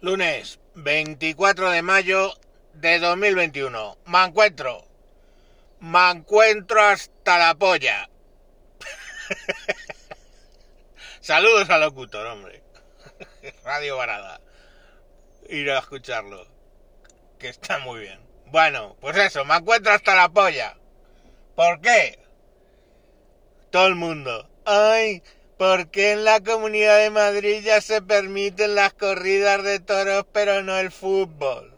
Lunes 24 de mayo de 2021. Me encuentro. Me encuentro hasta la polla. Saludos al locutor, hombre. Radio Varada. Ir a escucharlo. Que está muy bien. Bueno, pues eso, me encuentro hasta la polla. ¿Por qué? Todo el mundo. Ay, ¿por qué en la Comunidad de Madrid ya se permiten las corridas de toros pero no el fútbol?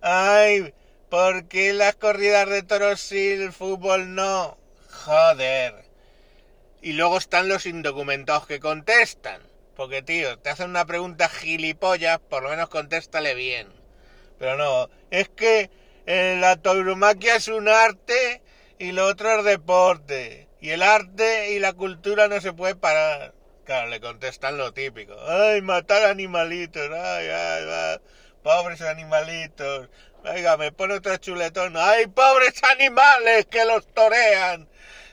Ay, ¿por qué las corridas de toros sí, el fútbol no? Joder. Y luego están los indocumentados que contestan. Porque, tío, te hacen una pregunta gilipollas, por lo menos contéstale bien. Pero no, es que eh, la tauromaquia es un arte y lo otro es deporte. Y el arte y la cultura no se puede parar. Claro, le contestan lo típico. Ay, matar animalitos. Ay, ay, ay. Pobres animalitos. Venga, me pone otro chuletón. Ay, pobres animales que los torean.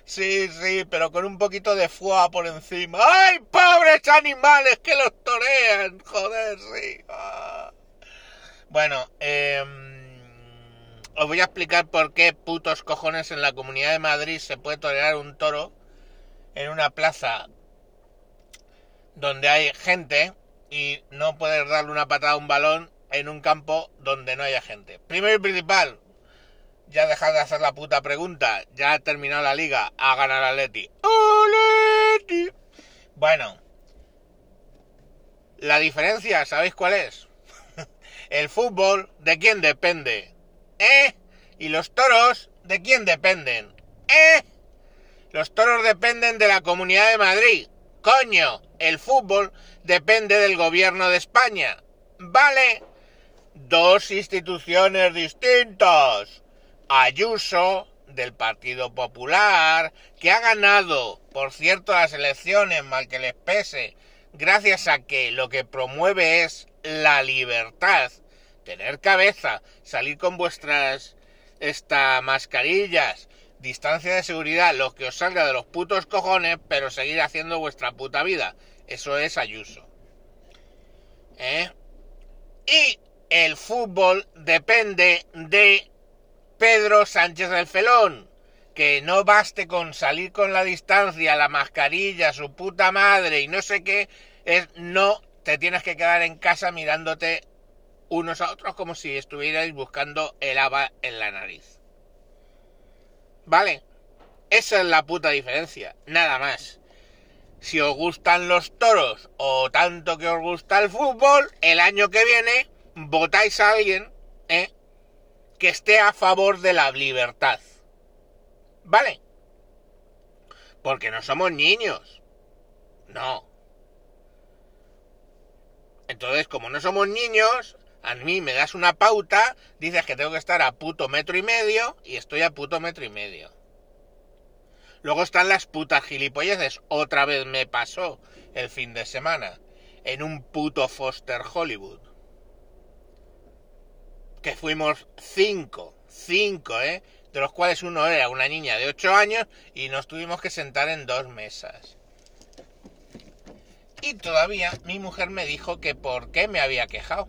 Sí, sí, pero con un poquito de foie por encima. ¡Ay, pobres animales que los torean! Joder, sí. Ah. Bueno, eh, os voy a explicar por qué putos cojones en la Comunidad de Madrid se puede torear un toro en una plaza donde hay gente y no puedes darle una patada a un balón en un campo donde no haya gente. Primero y principal, ya dejad de hacer la puta pregunta. Ya ha terminado la liga. A ganar Atleti. ¡Atleti! Bueno. La diferencia, ¿sabéis cuál es? El fútbol, ¿de quién depende? ¿Eh? Y los toros, ¿de quién dependen? ¿Eh? Los toros dependen de la Comunidad de Madrid. Coño, el fútbol depende del gobierno de España. ¿Vale? Dos instituciones distintas. Ayuso del Partido Popular, que ha ganado, por cierto, las elecciones, mal que les pese, gracias a que lo que promueve es la libertad, tener cabeza, salir con vuestras esta mascarillas, distancia de seguridad, lo que os salga de los putos cojones, pero seguir haciendo vuestra puta vida. Eso es Ayuso. ¿Eh? Y el fútbol depende de Pedro Sánchez del Felón. Que no baste con salir con la distancia, la mascarilla, su puta madre y no sé qué, es no te tienes que quedar en casa mirándote unos a otros como si estuvierais buscando el haba en la nariz. ¿Vale? Esa es la puta diferencia, nada más. Si os gustan los toros o tanto que os gusta el fútbol, el año que viene votáis a alguien ¿eh? que esté a favor de la libertad. ¿Vale? Porque no somos niños. No. Entonces, como no somos niños, a mí me das una pauta, dices que tengo que estar a puto metro y medio y estoy a puto metro y medio. Luego están las putas gilipolleces. Otra vez me pasó el fin de semana en un puto Foster Hollywood. Que fuimos cinco, cinco, ¿eh? De los cuales uno era una niña de ocho años y nos tuvimos que sentar en dos mesas. Y todavía mi mujer me dijo que por qué me había quejado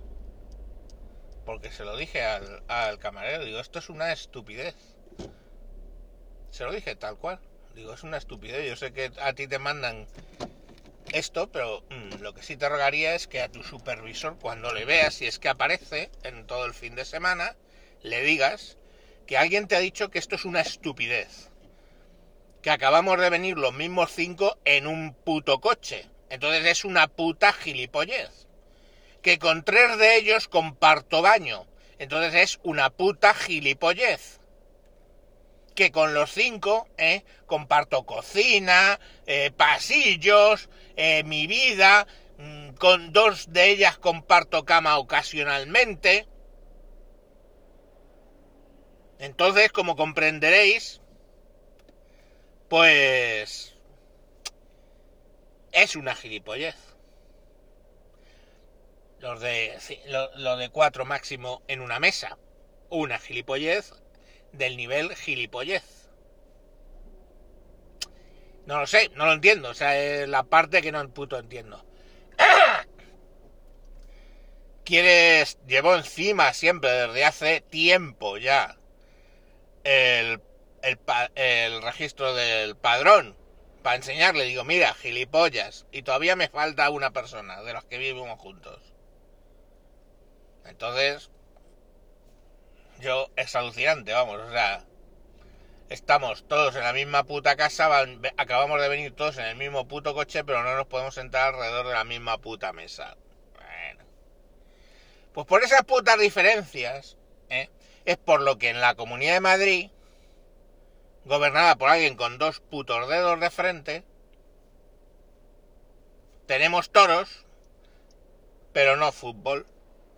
porque se lo dije al, al, camarero, digo, esto es una estupidez. Se lo dije tal cual. Digo, es una estupidez. Yo sé que a ti te mandan esto, pero mmm, lo que sí te rogaría es que a tu supervisor, cuando le veas, si es que aparece en todo el fin de semana, le digas que alguien te ha dicho que esto es una estupidez. Que acabamos de venir los mismos cinco en un puto coche. Entonces es una puta gilipollez que con tres de ellos comparto baño. Entonces es una puta gilipollez. Que con los cinco eh, comparto cocina, eh, pasillos, eh, mi vida. Mmm, con dos de ellas comparto cama ocasionalmente. Entonces, como comprenderéis, pues es una gilipollez los de, lo, lo de cuatro máximo en una mesa. Una gilipollez del nivel gilipollez. No lo sé, no lo entiendo. O sea, es la parte que no puto entiendo. quiere, llevó encima siempre desde hace tiempo ya el, el, el registro del padrón para enseñarle. Digo, mira, gilipollas, y todavía me falta una persona de los que vivimos juntos. Entonces, yo es alucinante, vamos, o sea, estamos todos en la misma puta casa, acabamos de venir todos en el mismo puto coche, pero no nos podemos sentar alrededor de la misma puta mesa. Bueno. Pues por esas putas diferencias, ¿eh? es por lo que en la Comunidad de Madrid, gobernada por alguien con dos putos dedos de frente, tenemos toros, pero no fútbol,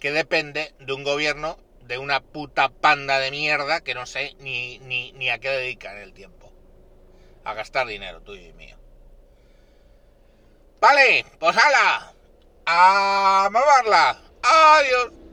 que depende de un gobierno de una puta panda de mierda que no sé ni, ni, ni a qué dedican el tiempo. A gastar dinero tuyo y mío. Vale, pues hala. A mamarla. Adiós.